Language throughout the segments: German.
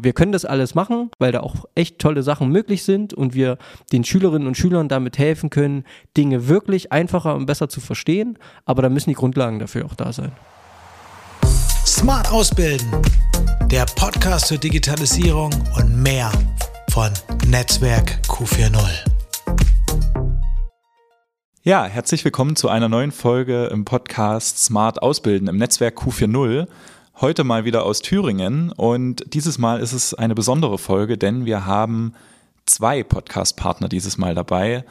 Wir können das alles machen, weil da auch echt tolle Sachen möglich sind und wir den Schülerinnen und Schülern damit helfen können, Dinge wirklich einfacher und besser zu verstehen. Aber da müssen die Grundlagen dafür auch da sein. Smart Ausbilden, der Podcast zur Digitalisierung und mehr von Netzwerk Q40. Ja, herzlich willkommen zu einer neuen Folge im Podcast Smart Ausbilden im Netzwerk Q40. Heute mal wieder aus Thüringen und dieses Mal ist es eine besondere Folge, denn wir haben zwei Podcast-Partner dieses Mal dabei,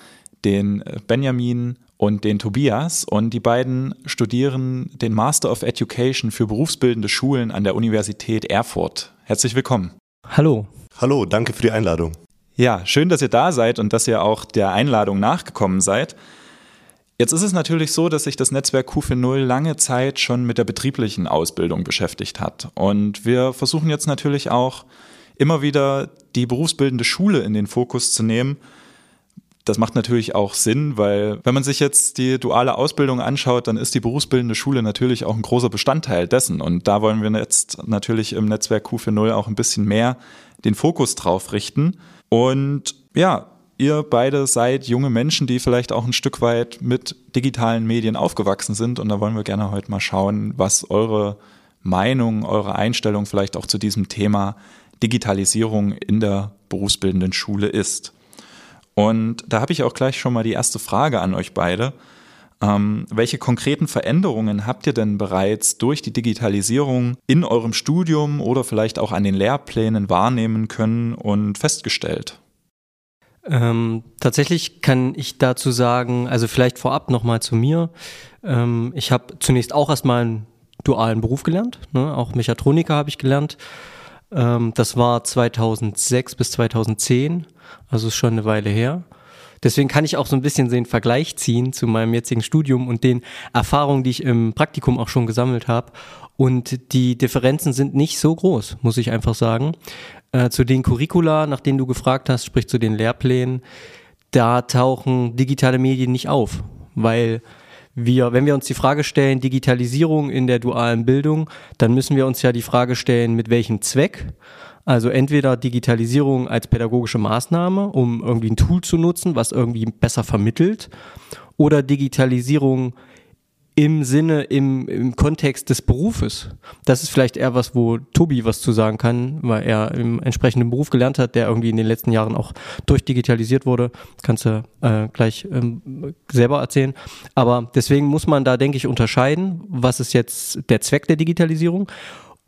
den Benjamin und den Tobias und die beiden studieren den Master of Education für berufsbildende Schulen an der Universität Erfurt. Herzlich willkommen. Hallo. Hallo, danke für die Einladung. Ja, schön, dass ihr da seid und dass ihr auch der Einladung nachgekommen seid. Jetzt ist es natürlich so, dass sich das Netzwerk Q40 lange Zeit schon mit der betrieblichen Ausbildung beschäftigt hat. Und wir versuchen jetzt natürlich auch immer wieder die berufsbildende Schule in den Fokus zu nehmen. Das macht natürlich auch Sinn, weil wenn man sich jetzt die duale Ausbildung anschaut, dann ist die berufsbildende Schule natürlich auch ein großer Bestandteil dessen. Und da wollen wir jetzt natürlich im Netzwerk Q40 auch ein bisschen mehr den Fokus drauf richten. Und ja, ihr beide seid junge Menschen, die vielleicht auch ein Stück weit mit digitalen Medien aufgewachsen sind. Und da wollen wir gerne heute mal schauen, was eure Meinung, eure Einstellung vielleicht auch zu diesem Thema Digitalisierung in der berufsbildenden Schule ist. Und da habe ich auch gleich schon mal die erste Frage an euch beide. Ähm, welche konkreten Veränderungen habt ihr denn bereits durch die Digitalisierung in eurem Studium oder vielleicht auch an den Lehrplänen wahrnehmen können und festgestellt? Ähm, tatsächlich kann ich dazu sagen, also vielleicht vorab nochmal zu mir. Ähm, ich habe zunächst auch erstmal einen dualen Beruf gelernt, ne? auch Mechatroniker habe ich gelernt. Ähm, das war 2006 bis 2010, also ist schon eine Weile her. Deswegen kann ich auch so ein bisschen den Vergleich ziehen zu meinem jetzigen Studium und den Erfahrungen, die ich im Praktikum auch schon gesammelt habe. Und die Differenzen sind nicht so groß, muss ich einfach sagen. Äh, zu den Curricula, nach denen du gefragt hast, sprich zu den Lehrplänen, da tauchen digitale Medien nicht auf, weil wir, wenn wir uns die Frage stellen, Digitalisierung in der dualen Bildung, dann müssen wir uns ja die Frage stellen, mit welchem Zweck? Also entweder Digitalisierung als pädagogische Maßnahme, um irgendwie ein Tool zu nutzen, was irgendwie besser vermittelt, oder Digitalisierung im Sinne, im, im Kontext des Berufes. Das ist vielleicht eher was, wo Tobi was zu sagen kann, weil er im entsprechenden Beruf gelernt hat, der irgendwie in den letzten Jahren auch durchdigitalisiert wurde. Kannst du äh, gleich ähm, selber erzählen. Aber deswegen muss man da, denke ich, unterscheiden, was ist jetzt der Zweck der Digitalisierung.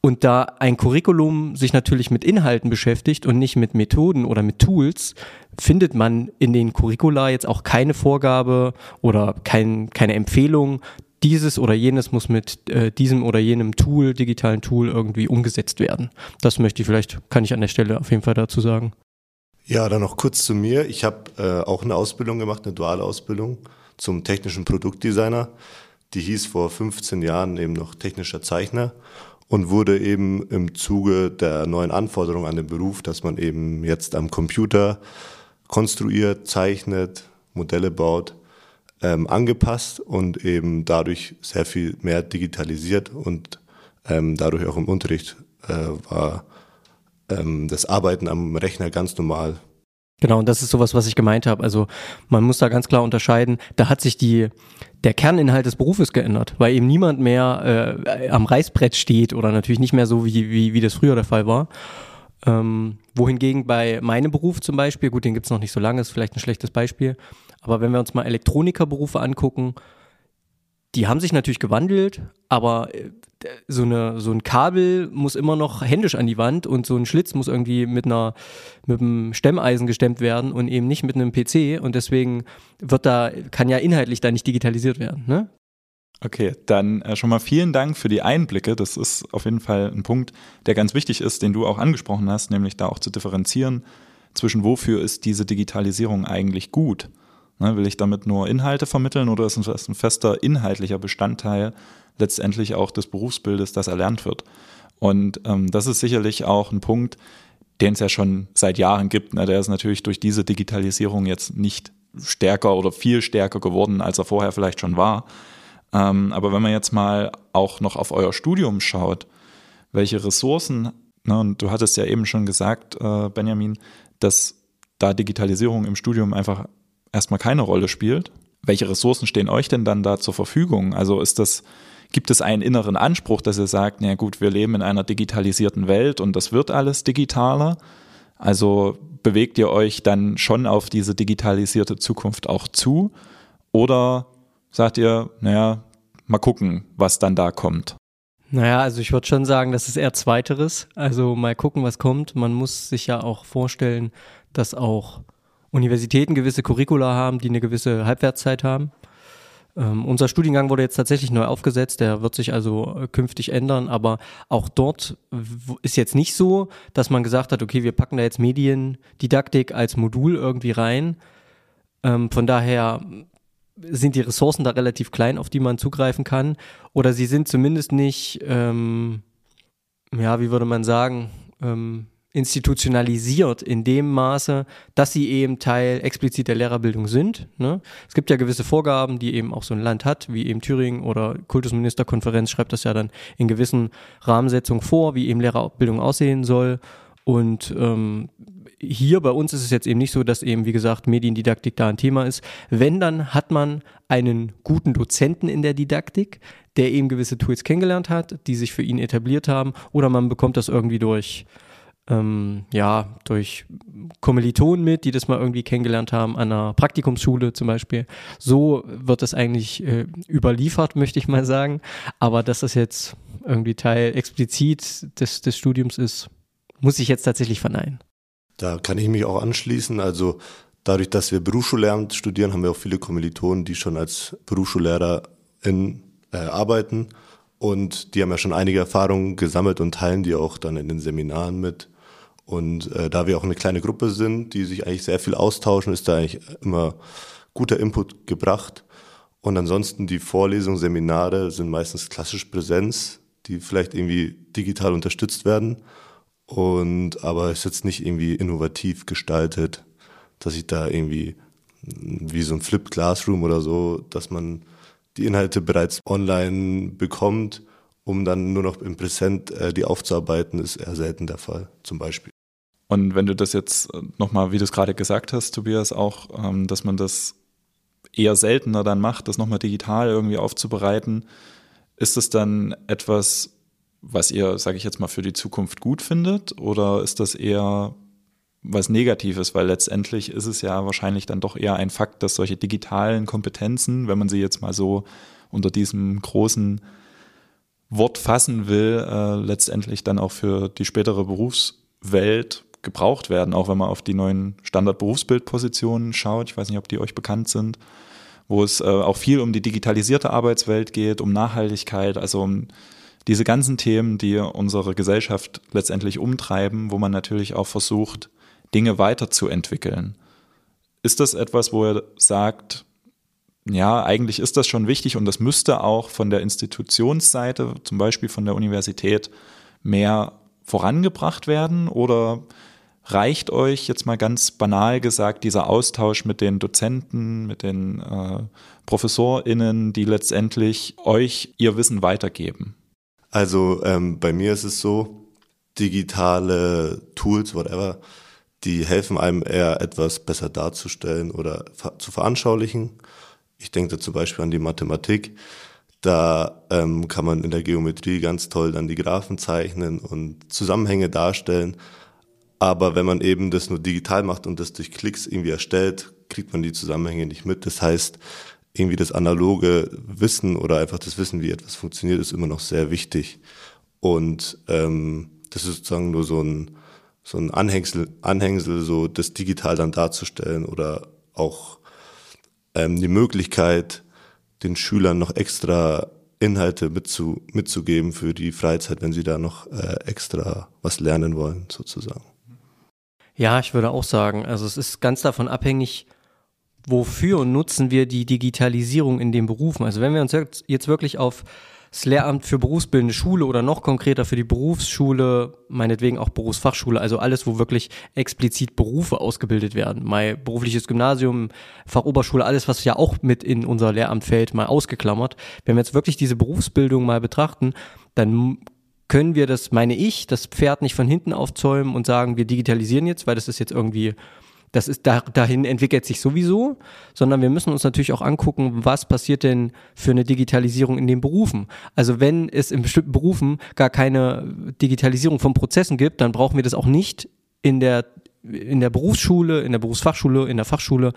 Und da ein Curriculum sich natürlich mit Inhalten beschäftigt und nicht mit Methoden oder mit Tools, findet man in den Curricula jetzt auch keine Vorgabe oder kein, keine Empfehlung, dieses oder jenes muss mit äh, diesem oder jenem Tool, digitalen Tool irgendwie umgesetzt werden. Das möchte ich vielleicht, kann ich an der Stelle auf jeden Fall dazu sagen. Ja, dann noch kurz zu mir. Ich habe äh, auch eine Ausbildung gemacht, eine duale Ausbildung zum technischen Produktdesigner. Die hieß vor 15 Jahren eben noch technischer Zeichner und wurde eben im Zuge der neuen Anforderungen an den Beruf, dass man eben jetzt am Computer konstruiert, zeichnet, Modelle baut, ähm, angepasst und eben dadurch sehr viel mehr digitalisiert und ähm, dadurch auch im Unterricht äh, war ähm, das Arbeiten am Rechner ganz normal. Genau, und das ist sowas, was ich gemeint habe. Also man muss da ganz klar unterscheiden, da hat sich die, der Kerninhalt des Berufes geändert, weil eben niemand mehr äh, am Reißbrett steht oder natürlich nicht mehr so, wie, wie, wie das früher der Fall war. Ähm, wohingegen bei meinem Beruf zum Beispiel, gut, den gibt's noch nicht so lange, ist vielleicht ein schlechtes Beispiel, aber wenn wir uns mal Elektronikerberufe angucken, die haben sich natürlich gewandelt, aber äh, so, eine, so ein Kabel muss immer noch händisch an die Wand und so ein Schlitz muss irgendwie mit einer mit einem Stemmeisen gestemmt werden und eben nicht mit einem PC und deswegen wird da kann ja inhaltlich da nicht digitalisiert werden, ne? Okay, dann äh, schon mal vielen Dank für die Einblicke. Das ist auf jeden Fall ein Punkt, der ganz wichtig ist, den du auch angesprochen hast, nämlich da auch zu differenzieren zwischen wofür ist diese Digitalisierung eigentlich gut. Ne, will ich damit nur Inhalte vermitteln oder ist das ein fester inhaltlicher Bestandteil letztendlich auch des Berufsbildes, das erlernt wird? Und ähm, das ist sicherlich auch ein Punkt, den es ja schon seit Jahren gibt. Ne? Der ist natürlich durch diese Digitalisierung jetzt nicht stärker oder viel stärker geworden, als er vorher vielleicht schon war. Ähm, aber wenn man jetzt mal auch noch auf euer Studium schaut, welche Ressourcen Ne? Und du hattest ja eben schon gesagt, äh, Benjamin, dass da Digitalisierung im Studium einfach erstmal keine Rolle spielt. Welche Ressourcen stehen euch denn dann da zur Verfügung? Also ist das, gibt es einen inneren Anspruch, dass ihr sagt, na gut, wir leben in einer digitalisierten Welt und das wird alles digitaler? Also bewegt ihr euch dann schon auf diese digitalisierte Zukunft auch zu? Oder sagt ihr, naja, mal gucken, was dann da kommt? Naja, also ich würde schon sagen, das ist eher zweiteres. Also mal gucken, was kommt. Man muss sich ja auch vorstellen, dass auch Universitäten gewisse Curricula haben, die eine gewisse Halbwertszeit haben. Ähm, unser Studiengang wurde jetzt tatsächlich neu aufgesetzt, der wird sich also äh, künftig ändern, aber auch dort ist jetzt nicht so, dass man gesagt hat, okay, wir packen da jetzt Mediendidaktik als Modul irgendwie rein. Ähm, von daher sind die Ressourcen da relativ klein, auf die man zugreifen kann. Oder sie sind zumindest nicht, ähm, ja, wie würde man sagen, ähm, institutionalisiert in dem Maße, dass sie eben Teil explizit der Lehrerbildung sind. Ne? Es gibt ja gewisse Vorgaben, die eben auch so ein Land hat, wie eben Thüringen oder Kultusministerkonferenz schreibt das ja dann in gewissen Rahmensetzungen vor, wie eben Lehrerbildung aussehen soll. Und ähm, hier bei uns ist es jetzt eben nicht so, dass eben, wie gesagt, Mediendidaktik da ein Thema ist. Wenn, dann hat man einen guten Dozenten in der Didaktik, der eben gewisse Tools kennengelernt hat, die sich für ihn etabliert haben, oder man bekommt das irgendwie durch, ähm, ja, durch Kommilitonen mit, die das mal irgendwie kennengelernt haben, an einer Praktikumsschule zum Beispiel. So wird es eigentlich äh, überliefert, möchte ich mal sagen. Aber dass das jetzt irgendwie Teil explizit des, des Studiums ist, muss ich jetzt tatsächlich verneinen. Da kann ich mich auch anschließen. Also dadurch, dass wir Berufsschullehramt studieren, haben wir auch viele Kommilitonen, die schon als Berufsschullehrer in, äh, arbeiten. Und die haben ja schon einige Erfahrungen gesammelt und teilen die auch dann in den Seminaren mit. Und äh, da wir auch eine kleine Gruppe sind, die sich eigentlich sehr viel austauschen, ist da eigentlich immer guter Input gebracht. Und ansonsten die Vorlesungen, Seminare sind meistens klassisch Präsenz, die vielleicht irgendwie digital unterstützt werden. Und aber ist jetzt nicht irgendwie innovativ gestaltet, dass ich da irgendwie wie so ein Flip Classroom oder so, dass man die Inhalte bereits online bekommt, um dann nur noch im Präsent äh, die aufzuarbeiten, ist eher selten der Fall, zum Beispiel. Und wenn du das jetzt nochmal, wie du es gerade gesagt hast, Tobias, auch, ähm, dass man das eher seltener dann macht, das nochmal digital irgendwie aufzubereiten, ist es dann etwas, was ihr, sage ich jetzt mal, für die Zukunft gut findet? Oder ist das eher was Negatives? Weil letztendlich ist es ja wahrscheinlich dann doch eher ein Fakt, dass solche digitalen Kompetenzen, wenn man sie jetzt mal so unter diesem großen Wort fassen will, äh, letztendlich dann auch für die spätere Berufswelt gebraucht werden, auch wenn man auf die neuen Standardberufsbildpositionen schaut. Ich weiß nicht, ob die euch bekannt sind, wo es äh, auch viel um die digitalisierte Arbeitswelt geht, um Nachhaltigkeit, also um diese ganzen Themen, die unsere Gesellschaft letztendlich umtreiben, wo man natürlich auch versucht, Dinge weiterzuentwickeln. Ist das etwas, wo er sagt, ja, eigentlich ist das schon wichtig und das müsste auch von der Institutionsseite, zum Beispiel von der Universität, mehr vorangebracht werden? Oder reicht euch jetzt mal ganz banal gesagt dieser Austausch mit den Dozenten, mit den äh, ProfessorInnen, die letztendlich euch ihr Wissen weitergeben? Also ähm, bei mir ist es so, digitale Tools, whatever, die helfen einem eher etwas besser darzustellen oder zu veranschaulichen. Ich denke da zum Beispiel an die Mathematik. Da ähm, kann man in der Geometrie ganz toll dann die Graphen zeichnen und Zusammenhänge darstellen. Aber wenn man eben das nur digital macht und das durch Klicks irgendwie erstellt, kriegt man die Zusammenhänge nicht mit. Das heißt, irgendwie das analoge Wissen oder einfach das Wissen, wie etwas funktioniert, ist immer noch sehr wichtig. Und ähm, das ist sozusagen nur so ein, so ein Anhängsel, Anhängsel, so das digital dann darzustellen oder auch ähm, die Möglichkeit, den Schülern noch extra Inhalte mitzu, mitzugeben für die Freizeit, wenn sie da noch äh, extra was lernen wollen, sozusagen. Ja, ich würde auch sagen, also es ist ganz davon abhängig, wofür nutzen wir die Digitalisierung in den Berufen? Also wenn wir uns jetzt wirklich auf das Lehramt für berufsbildende Schule oder noch konkreter für die Berufsschule, meinetwegen auch Berufsfachschule, also alles, wo wirklich explizit Berufe ausgebildet werden. Mein berufliches Gymnasium, Fachoberschule, alles, was ja auch mit in unser Lehramt fällt, mal ausgeklammert. Wenn wir jetzt wirklich diese Berufsbildung mal betrachten, dann können wir das, meine ich, das Pferd nicht von hinten aufzäumen und sagen, wir digitalisieren jetzt, weil das ist jetzt irgendwie das ist da, dahin entwickelt sich sowieso, sondern wir müssen uns natürlich auch angucken, was passiert denn für eine Digitalisierung in den Berufen. Also wenn es in bestimmten Berufen gar keine Digitalisierung von Prozessen gibt, dann brauchen wir das auch nicht in der in der Berufsschule, in der Berufsfachschule, in der Fachschule,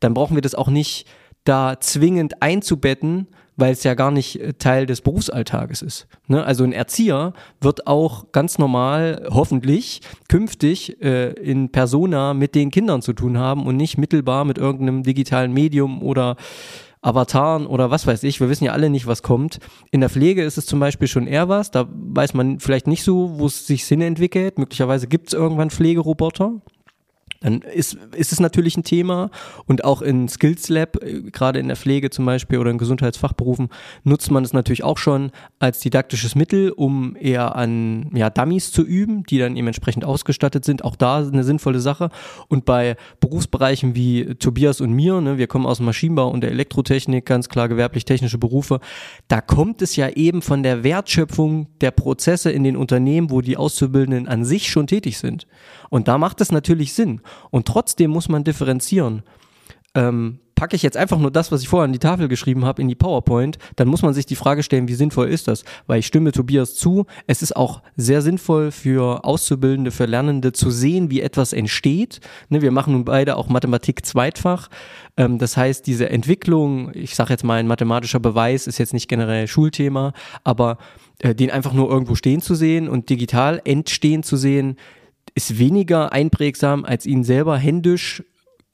dann brauchen wir das auch nicht da zwingend einzubetten, weil es ja gar nicht äh, Teil des Berufsalltages ist. Ne? Also ein Erzieher wird auch ganz normal, hoffentlich, künftig äh, in Persona mit den Kindern zu tun haben und nicht mittelbar mit irgendeinem digitalen Medium oder Avataren oder was weiß ich. Wir wissen ja alle nicht, was kommt. In der Pflege ist es zum Beispiel schon eher was. Da weiß man vielleicht nicht so, wo es sich Sinn entwickelt. Möglicherweise gibt es irgendwann Pflegeroboter dann ist, ist es natürlich ein Thema und auch in Skills Lab, äh, gerade in der Pflege zum Beispiel oder in Gesundheitsfachberufen, nutzt man es natürlich auch schon als didaktisches Mittel, um eher an ja, Dummies zu üben, die dann eben entsprechend ausgestattet sind. Auch da eine sinnvolle Sache. Und bei Berufsbereichen wie Tobias und mir, ne, wir kommen aus dem Maschinenbau und der Elektrotechnik, ganz klar gewerblich-technische Berufe, da kommt es ja eben von der Wertschöpfung der Prozesse in den Unternehmen, wo die Auszubildenden an sich schon tätig sind. Und da macht es natürlich Sinn. Und trotzdem muss man differenzieren. Ähm, packe ich jetzt einfach nur das, was ich vorher an die Tafel geschrieben habe, in die PowerPoint, dann muss man sich die Frage stellen, wie sinnvoll ist das? Weil ich stimme Tobias zu, es ist auch sehr sinnvoll für Auszubildende, für Lernende zu sehen, wie etwas entsteht. Ne, wir machen nun beide auch Mathematik zweitfach. Ähm, das heißt, diese Entwicklung, ich sage jetzt mal, ein mathematischer Beweis ist jetzt nicht generell Schulthema, aber äh, den einfach nur irgendwo stehen zu sehen und digital entstehen zu sehen, ist weniger einprägsam, als ihn selber händisch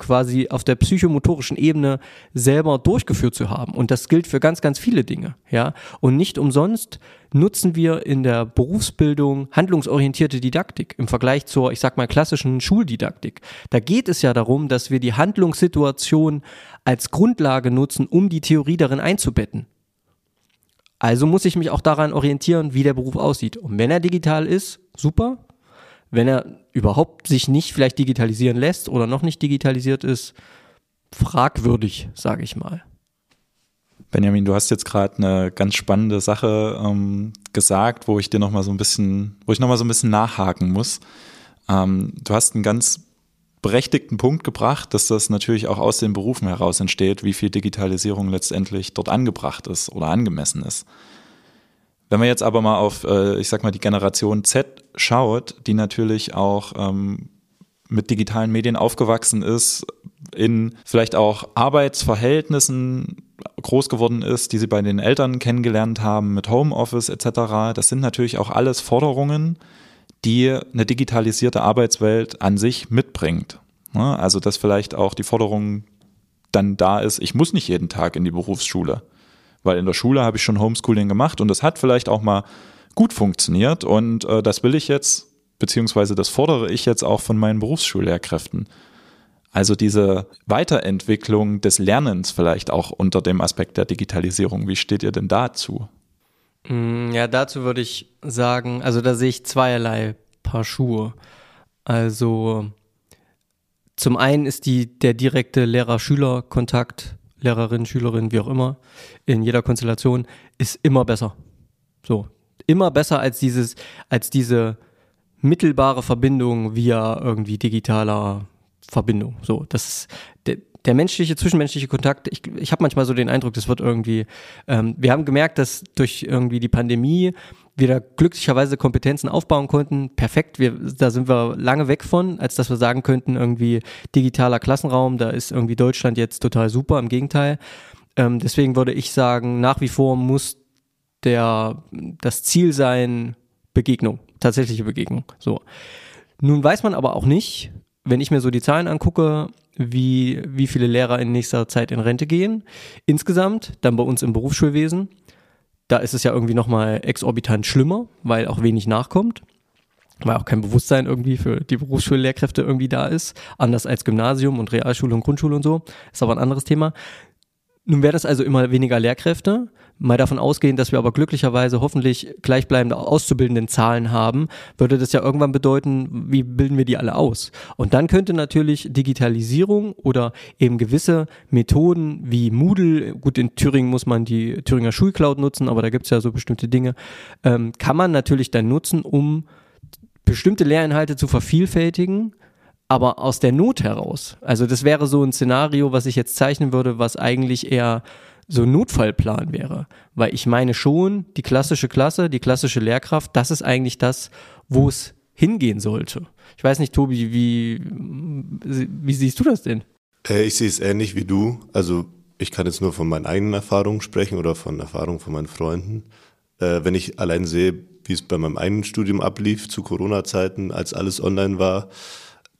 quasi auf der psychomotorischen Ebene selber durchgeführt zu haben. Und das gilt für ganz, ganz viele Dinge, ja. Und nicht umsonst nutzen wir in der Berufsbildung handlungsorientierte Didaktik im Vergleich zur, ich sag mal, klassischen Schuldidaktik. Da geht es ja darum, dass wir die Handlungssituation als Grundlage nutzen, um die Theorie darin einzubetten. Also muss ich mich auch daran orientieren, wie der Beruf aussieht. Und wenn er digital ist, super wenn er überhaupt sich nicht vielleicht digitalisieren lässt oder noch nicht digitalisiert ist, fragwürdig, sage ich mal. Benjamin, du hast jetzt gerade eine ganz spannende Sache ähm, gesagt, wo ich dir noch mal so ein bisschen, wo ich noch mal so ein bisschen nachhaken muss. Ähm, du hast einen ganz berechtigten Punkt gebracht, dass das natürlich auch aus den Berufen heraus entsteht, wie viel Digitalisierung letztendlich dort angebracht ist oder angemessen ist. Wenn man jetzt aber mal auf, äh, ich sag mal, die Generation Z schaut, die natürlich auch ähm, mit digitalen Medien aufgewachsen ist, in vielleicht auch Arbeitsverhältnissen groß geworden ist, die sie bei den Eltern kennengelernt haben, mit Homeoffice etc. Das sind natürlich auch alles Forderungen, die eine digitalisierte Arbeitswelt an sich mitbringt. Ne? Also dass vielleicht auch die Forderung dann da ist, ich muss nicht jeden Tag in die Berufsschule. Weil in der Schule habe ich schon Homeschooling gemacht und das hat vielleicht auch mal gut funktioniert und äh, das will ich jetzt, beziehungsweise das fordere ich jetzt auch von meinen Berufsschullehrkräften. Also diese Weiterentwicklung des Lernens vielleicht auch unter dem Aspekt der Digitalisierung. Wie steht ihr denn dazu? Mm, ja, dazu würde ich sagen, also da sehe ich zweierlei Paar Schuhe. Also zum einen ist die, der direkte Lehrer-Schüler-Kontakt Lehrerin, Schülerin, wie auch immer, in jeder Konstellation, ist immer besser. So. Immer besser als dieses, als diese mittelbare Verbindung via irgendwie digitaler Verbindung. So, das ist der, der menschliche, zwischenmenschliche Kontakt. Ich, ich habe manchmal so den Eindruck, das wird irgendwie. Ähm, wir haben gemerkt, dass durch irgendwie die Pandemie wir da glücklicherweise Kompetenzen aufbauen konnten. Perfekt, wir, da sind wir lange weg von, als dass wir sagen könnten, irgendwie digitaler Klassenraum, da ist irgendwie Deutschland jetzt total super, im Gegenteil. Ähm, deswegen würde ich sagen, nach wie vor muss der, das Ziel sein, Begegnung, tatsächliche Begegnung. So. Nun weiß man aber auch nicht, wenn ich mir so die Zahlen angucke, wie, wie viele Lehrer in nächster Zeit in Rente gehen. Insgesamt, dann bei uns im Berufsschulwesen. Da ist es ja irgendwie nochmal exorbitant schlimmer, weil auch wenig nachkommt. Weil auch kein Bewusstsein irgendwie für die Berufsschullehrkräfte irgendwie da ist. Anders als Gymnasium und Realschule und Grundschule und so. Ist aber ein anderes Thema. Nun wäre das also immer weniger Lehrkräfte. Mal davon ausgehend, dass wir aber glücklicherweise hoffentlich gleichbleibende auszubildenden Zahlen haben, würde das ja irgendwann bedeuten, wie bilden wir die alle aus? Und dann könnte natürlich Digitalisierung oder eben gewisse Methoden wie Moodle, gut, in Thüringen muss man die Thüringer Schulcloud nutzen, aber da gibt es ja so bestimmte Dinge, ähm, kann man natürlich dann nutzen, um bestimmte Lehrinhalte zu vervielfältigen, aber aus der Not heraus. Also das wäre so ein Szenario, was ich jetzt zeichnen würde, was eigentlich eher so ein Notfallplan wäre. Weil ich meine schon, die klassische Klasse, die klassische Lehrkraft, das ist eigentlich das, wo es hingehen sollte. Ich weiß nicht, Tobi, wie, wie siehst du das denn? Äh, ich sehe es ähnlich wie du. Also ich kann jetzt nur von meinen eigenen Erfahrungen sprechen oder von Erfahrungen von meinen Freunden. Äh, wenn ich allein sehe, wie es bei meinem eigenen Studium ablief zu Corona-Zeiten, als alles online war,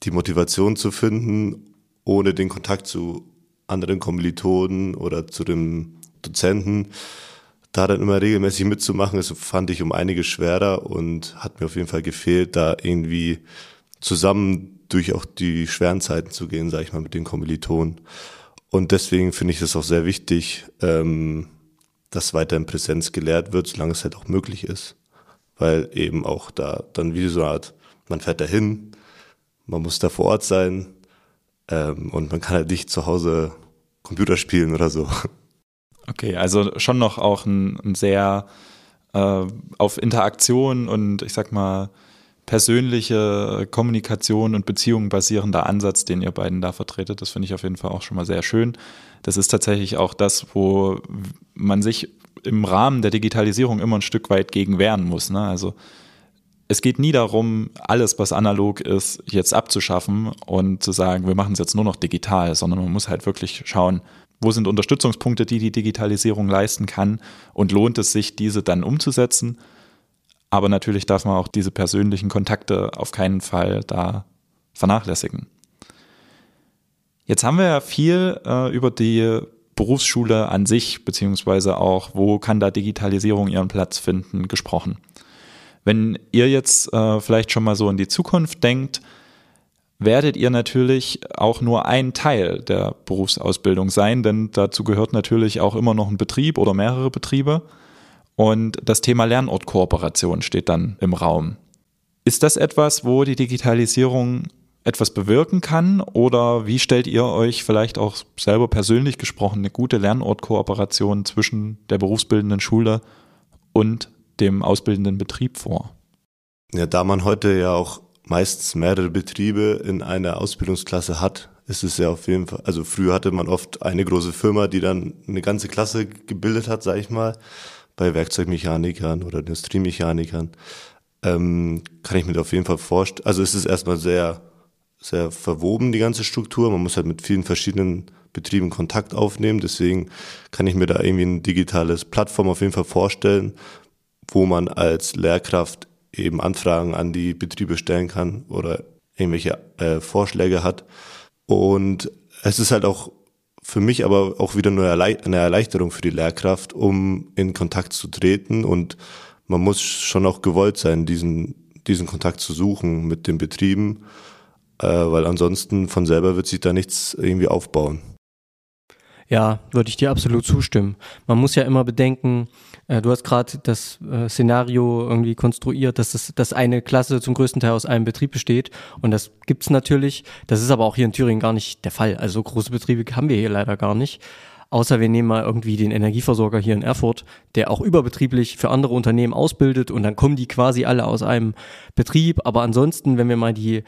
die Motivation zu finden, ohne den Kontakt zu anderen Kommilitonen oder zu dem Dozenten, da dann immer regelmäßig mitzumachen, das fand ich um einiges schwerer und hat mir auf jeden Fall gefehlt, da irgendwie zusammen durch auch die schweren Zeiten zu gehen, sage ich mal, mit den Kommilitonen. Und deswegen finde ich es auch sehr wichtig, ähm, dass weiter in Präsenz gelehrt wird, solange es halt auch möglich ist. Weil eben auch da dann wie so eine Art, man fährt dahin, man muss da vor Ort sein ähm, und man kann halt nicht zu Hause Computer spielen oder so. Okay, also schon noch auch ein, ein sehr äh, auf Interaktion und ich sag mal persönliche Kommunikation und Beziehungen basierender Ansatz, den ihr beiden da vertretet. Das finde ich auf jeden Fall auch schon mal sehr schön. Das ist tatsächlich auch das, wo man sich im Rahmen der Digitalisierung immer ein Stück weit gegen wehren muss. Ne? Also es geht nie darum, alles, was analog ist, jetzt abzuschaffen und zu sagen, wir machen es jetzt nur noch digital, sondern man muss halt wirklich schauen, wo sind Unterstützungspunkte, die die Digitalisierung leisten kann und lohnt es sich, diese dann umzusetzen. Aber natürlich darf man auch diese persönlichen Kontakte auf keinen Fall da vernachlässigen. Jetzt haben wir ja viel äh, über die Berufsschule an sich, beziehungsweise auch, wo kann da Digitalisierung ihren Platz finden, gesprochen. Wenn ihr jetzt äh, vielleicht schon mal so in die Zukunft denkt, werdet ihr natürlich auch nur ein Teil der Berufsausbildung sein, denn dazu gehört natürlich auch immer noch ein Betrieb oder mehrere Betriebe. Und das Thema Lernortkooperation steht dann im Raum. Ist das etwas, wo die Digitalisierung etwas bewirken kann? Oder wie stellt ihr euch vielleicht auch selber persönlich gesprochen eine gute Lernortkooperation zwischen der berufsbildenden Schule und dem ausbildenden Betrieb vor? Ja, da man heute ja auch meistens mehrere Betriebe in einer Ausbildungsklasse hat, ist es ja auf jeden Fall, also früher hatte man oft eine große Firma, die dann eine ganze Klasse gebildet hat, sag ich mal, bei Werkzeugmechanikern oder Industriemechanikern, ähm, kann ich mir auf jeden Fall vorstellen. Also es ist erstmal sehr, sehr verwoben, die ganze Struktur. Man muss halt mit vielen verschiedenen Betrieben Kontakt aufnehmen. Deswegen kann ich mir da irgendwie ein digitales Plattform auf jeden Fall vorstellen, wo man als Lehrkraft eben Anfragen an die Betriebe stellen kann oder irgendwelche äh, Vorschläge hat. Und es ist halt auch für mich aber auch wieder nur eine Erleichterung für die Lehrkraft, um in Kontakt zu treten. Und man muss schon auch gewollt sein, diesen, diesen Kontakt zu suchen mit den Betrieben, äh, weil ansonsten von selber wird sich da nichts irgendwie aufbauen. Ja, würde ich dir absolut zustimmen. Man muss ja immer bedenken, äh, du hast gerade das äh, Szenario irgendwie konstruiert, dass, das, dass eine Klasse zum größten Teil aus einem Betrieb besteht. Und das gibt's natürlich. Das ist aber auch hier in Thüringen gar nicht der Fall. Also große Betriebe haben wir hier leider gar nicht. Außer wir nehmen mal irgendwie den Energieversorger hier in Erfurt, der auch überbetrieblich für andere Unternehmen ausbildet und dann kommen die quasi alle aus einem Betrieb. Aber ansonsten, wenn wir mal die,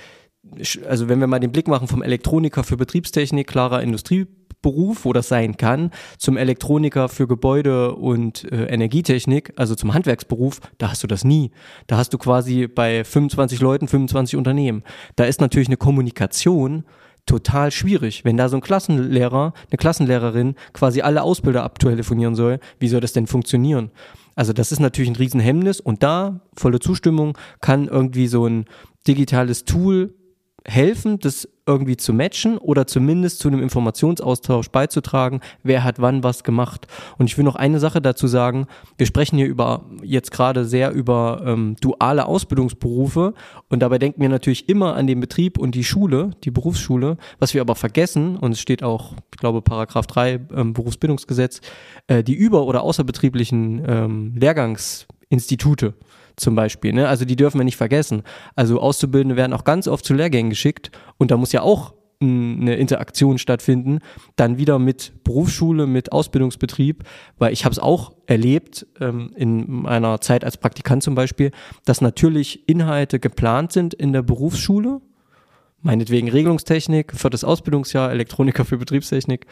also wenn wir mal den Blick machen vom Elektroniker für Betriebstechnik, klarer Industrie Beruf, wo das sein kann, zum Elektroniker für Gebäude und äh, Energietechnik, also zum Handwerksberuf, da hast du das nie. Da hast du quasi bei 25 Leuten 25 Unternehmen. Da ist natürlich eine Kommunikation total schwierig. Wenn da so ein Klassenlehrer, eine Klassenlehrerin quasi alle Ausbilder abtelefonieren soll, wie soll das denn funktionieren? Also das ist natürlich ein Riesenhemmnis und da, volle Zustimmung, kann irgendwie so ein digitales Tool helfen, das irgendwie zu matchen oder zumindest zu einem Informationsaustausch beizutragen, wer hat wann was gemacht. Und ich will noch eine Sache dazu sagen. Wir sprechen hier über jetzt gerade sehr über ähm, duale Ausbildungsberufe und dabei denken wir natürlich immer an den Betrieb und die Schule, die Berufsschule. Was wir aber vergessen, und es steht auch, ich glaube, Paragraph 3 ähm, Berufsbildungsgesetz, äh, die über- oder außerbetrieblichen ähm, Lehrgangsinstitute zum Beispiel. Ne? Also die dürfen wir nicht vergessen. Also Auszubildende werden auch ganz oft zu Lehrgängen geschickt und da muss ja auch eine Interaktion stattfinden, dann wieder mit Berufsschule, mit Ausbildungsbetrieb, weil ich habe es auch erlebt ähm, in meiner Zeit als Praktikant zum Beispiel, dass natürlich Inhalte geplant sind in der Berufsschule, meinetwegen Regelungstechnik das Ausbildungsjahr, Elektroniker für Betriebstechnik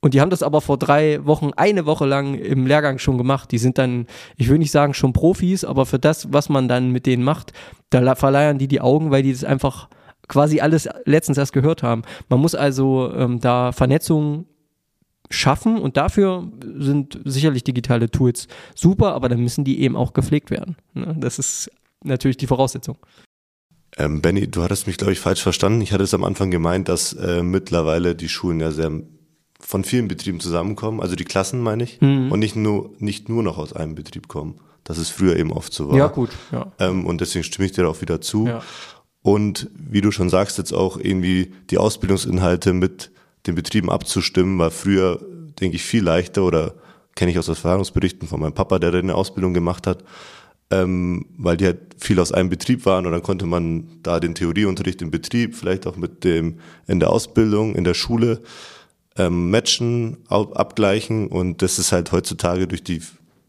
und die haben das aber vor drei Wochen, eine Woche lang im Lehrgang schon gemacht. Die sind dann, ich will nicht sagen schon Profis, aber für das, was man dann mit denen macht, da verleiern die die Augen, weil die das einfach quasi alles letztens erst gehört haben. Man muss also ähm, da Vernetzung schaffen und dafür sind sicherlich digitale Tools super, aber dann müssen die eben auch gepflegt werden. Ne? Das ist natürlich die Voraussetzung. Ähm, Benny, du hattest mich, glaube ich, falsch verstanden. Ich hatte es am Anfang gemeint, dass äh, mittlerweile die Schulen ja sehr von vielen Betrieben zusammenkommen, also die Klassen meine ich, mhm. und nicht nur, nicht nur noch aus einem Betrieb kommen. Das ist früher eben oft so war. Ja, gut. Ja. Ähm, und deswegen stimme ich dir auch wieder zu. Ja. Und wie du schon sagst, jetzt auch irgendwie die Ausbildungsinhalte mit den Betrieben abzustimmen, war früher, denke ich, viel leichter oder kenne ich aus Erfahrungsberichten von meinem Papa, der eine Ausbildung gemacht hat, ähm, weil die halt viel aus einem Betrieb waren und dann konnte man da den Theorieunterricht im Betrieb, vielleicht auch mit dem in der Ausbildung, in der Schule ähm, matchen, abgleichen und das ist halt heutzutage durch die,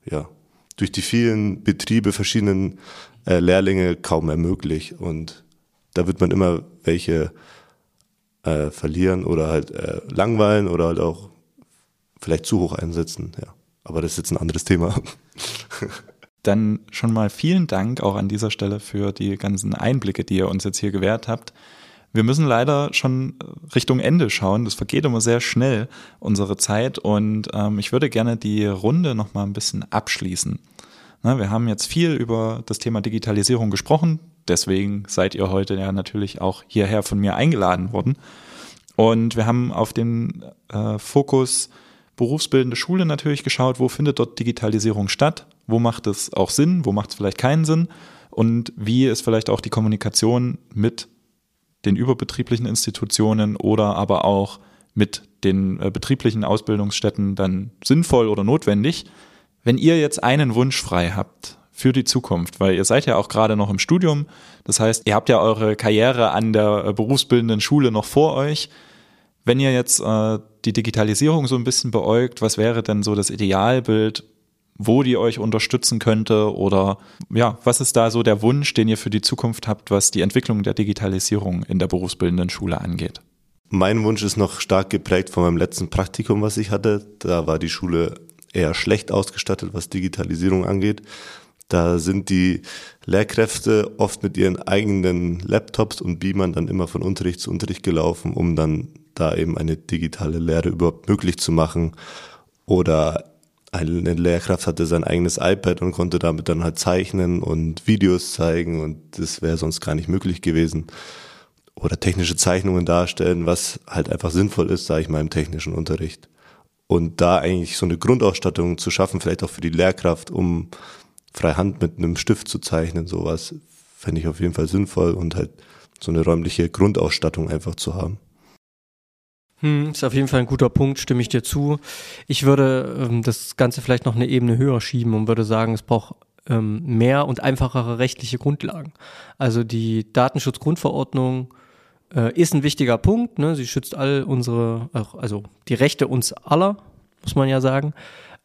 ja, durch die vielen Betriebe, verschiedenen äh, Lehrlinge kaum mehr möglich und da wird man immer welche äh, verlieren oder halt äh, langweilen oder halt auch vielleicht zu hoch einsetzen, ja. Aber das ist jetzt ein anderes Thema. Dann schon mal vielen Dank auch an dieser Stelle für die ganzen Einblicke, die ihr uns jetzt hier gewährt habt. Wir müssen leider schon Richtung Ende schauen. Das vergeht immer sehr schnell, unsere Zeit. Und ähm, ich würde gerne die Runde noch mal ein bisschen abschließen. Na, wir haben jetzt viel über das Thema Digitalisierung gesprochen. Deswegen seid ihr heute ja natürlich auch hierher von mir eingeladen worden. Und wir haben auf den äh, Fokus berufsbildende Schule natürlich geschaut, wo findet dort Digitalisierung statt, wo macht es auch Sinn, wo macht es vielleicht keinen Sinn und wie ist vielleicht auch die Kommunikation mit den überbetrieblichen Institutionen oder aber auch mit den äh, betrieblichen Ausbildungsstätten dann sinnvoll oder notwendig. Wenn ihr jetzt einen Wunsch frei habt für die Zukunft, weil ihr seid ja auch gerade noch im Studium, das heißt, ihr habt ja eure Karriere an der äh, berufsbildenden Schule noch vor euch. Wenn ihr jetzt äh, die Digitalisierung so ein bisschen beäugt, was wäre denn so das Idealbild, wo die euch unterstützen könnte oder ja, was ist da so der Wunsch, den ihr für die Zukunft habt, was die Entwicklung der Digitalisierung in der berufsbildenden Schule angeht? Mein Wunsch ist noch stark geprägt von meinem letzten Praktikum, was ich hatte. Da war die Schule eher schlecht ausgestattet, was Digitalisierung angeht. Da sind die Lehrkräfte oft mit ihren eigenen Laptops und Beamern dann immer von Unterricht zu Unterricht gelaufen, um dann da eben eine digitale Lehre überhaupt möglich zu machen. Oder eine Lehrkraft hatte sein eigenes iPad und konnte damit dann halt zeichnen und Videos zeigen und das wäre sonst gar nicht möglich gewesen. Oder technische Zeichnungen darstellen, was halt einfach sinnvoll ist, sage ich mal, im technischen Unterricht. Und da eigentlich so eine Grundausstattung zu schaffen, vielleicht auch für die Lehrkraft, um frei Hand mit einem Stift zu zeichnen, sowas, fände ich auf jeden Fall sinnvoll und halt so eine räumliche Grundausstattung einfach zu haben. Hm, ist auf jeden Fall ein guter Punkt, stimme ich dir zu. Ich würde ähm, das Ganze vielleicht noch eine Ebene höher schieben und würde sagen, es braucht ähm, mehr und einfachere rechtliche Grundlagen. Also die Datenschutzgrundverordnung äh, ist ein wichtiger Punkt. Ne? Sie schützt all unsere, also die Rechte uns aller, muss man ja sagen.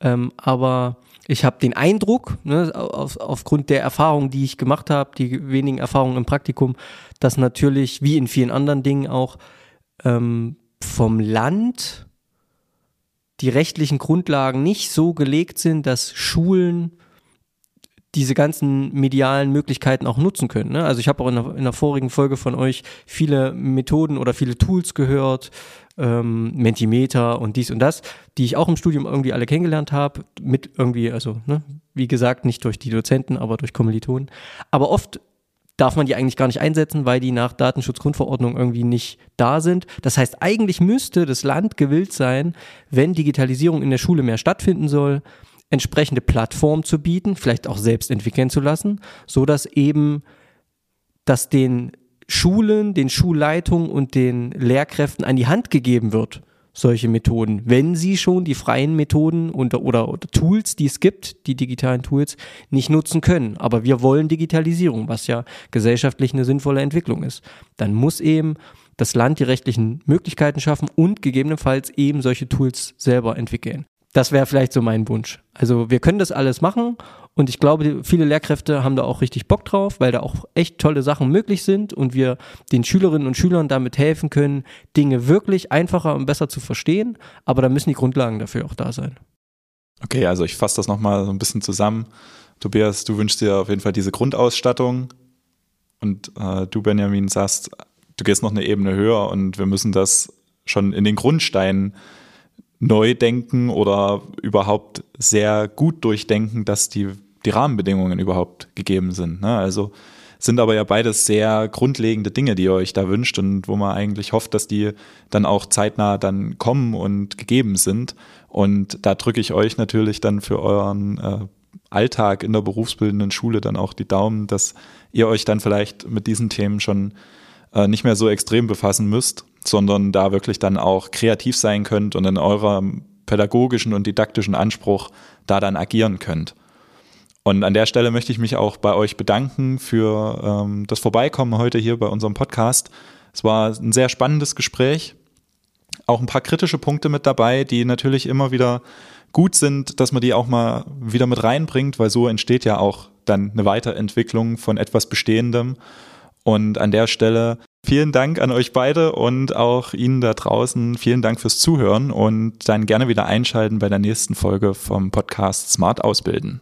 Ähm, aber ich habe den Eindruck, ne, auf, aufgrund der Erfahrungen, die ich gemacht habe, die wenigen Erfahrungen im Praktikum, dass natürlich, wie in vielen anderen Dingen auch, ähm, vom Land die rechtlichen Grundlagen nicht so gelegt sind, dass Schulen diese ganzen medialen Möglichkeiten auch nutzen können. Ne? Also ich habe auch in der, in der, vorigen Folge von euch viele Methoden oder viele Tools gehört, ähm, Mentimeter und dies und das, die ich auch im Studium irgendwie alle kennengelernt habe, mit irgendwie, also ne, wie gesagt, nicht durch die Dozenten, aber durch Kommilitonen. Aber oft darf man die eigentlich gar nicht einsetzen, weil die nach Datenschutzgrundverordnung irgendwie nicht da sind. Das heißt, eigentlich müsste das Land gewillt sein, wenn Digitalisierung in der Schule mehr stattfinden soll, entsprechende Plattformen zu bieten, vielleicht auch selbst entwickeln zu lassen, so dass eben das den Schulen, den Schulleitungen und den Lehrkräften an die Hand gegeben wird, solche Methoden, wenn sie schon die freien Methoden und, oder, oder Tools, die es gibt, die digitalen Tools, nicht nutzen können. Aber wir wollen Digitalisierung, was ja gesellschaftlich eine sinnvolle Entwicklung ist. Dann muss eben das Land die rechtlichen Möglichkeiten schaffen und gegebenenfalls eben solche Tools selber entwickeln. Das wäre vielleicht so mein Wunsch. Also wir können das alles machen und ich glaube, viele Lehrkräfte haben da auch richtig Bock drauf, weil da auch echt tolle Sachen möglich sind und wir den Schülerinnen und Schülern damit helfen können, Dinge wirklich einfacher und besser zu verstehen. Aber da müssen die Grundlagen dafür auch da sein. Okay, also ich fasse das nochmal so ein bisschen zusammen. Tobias, du wünschst dir auf jeden Fall diese Grundausstattung und äh, du, Benjamin, sagst, du gehst noch eine Ebene höher und wir müssen das schon in den Grundsteinen neu denken oder überhaupt sehr gut durchdenken, dass die, die Rahmenbedingungen überhaupt gegeben sind. Ne? Also sind aber ja beides sehr grundlegende Dinge, die ihr euch da wünscht und wo man eigentlich hofft, dass die dann auch zeitnah dann kommen und gegeben sind. Und da drücke ich euch natürlich dann für euren äh, Alltag in der berufsbildenden Schule dann auch die Daumen, dass ihr euch dann vielleicht mit diesen Themen schon äh, nicht mehr so extrem befassen müsst, sondern da wirklich dann auch kreativ sein könnt und in eurem pädagogischen und didaktischen Anspruch da dann agieren könnt. Und an der Stelle möchte ich mich auch bei euch bedanken für ähm, das Vorbeikommen heute hier bei unserem Podcast. Es war ein sehr spannendes Gespräch. Auch ein paar kritische Punkte mit dabei, die natürlich immer wieder gut sind, dass man die auch mal wieder mit reinbringt, weil so entsteht ja auch dann eine Weiterentwicklung von etwas Bestehendem. Und an der Stelle vielen Dank an euch beide und auch Ihnen da draußen. Vielen Dank fürs Zuhören und dann gerne wieder einschalten bei der nächsten Folge vom Podcast Smart Ausbilden.